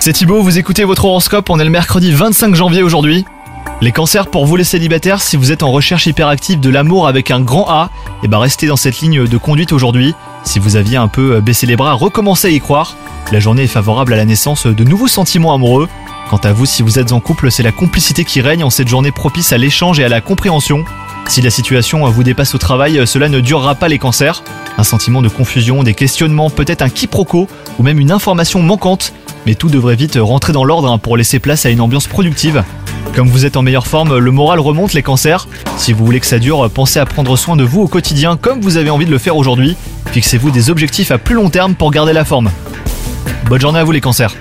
C'est Thibaut, vous écoutez votre horoscope, on est le mercredi 25 janvier aujourd'hui. Les cancers pour vous les célibataires, si vous êtes en recherche hyperactive de l'amour avec un grand A, et bah restez dans cette ligne de conduite aujourd'hui. Si vous aviez un peu baissé les bras, recommencez à y croire. La journée est favorable à la naissance de nouveaux sentiments amoureux. Quant à vous, si vous êtes en couple, c'est la complicité qui règne en cette journée propice à l'échange et à la compréhension. Si la situation vous dépasse au travail, cela ne durera pas les cancers. Un sentiment de confusion, des questionnements, peut-être un quiproquo ou même une information manquante. Mais tout devrait vite rentrer dans l'ordre hein, pour laisser place à une ambiance productive. Comme vous êtes en meilleure forme, le moral remonte les cancers. Si vous voulez que ça dure, pensez à prendre soin de vous au quotidien comme vous avez envie de le faire aujourd'hui. Fixez-vous des objectifs à plus long terme pour garder la forme. Bonne journée à vous les cancers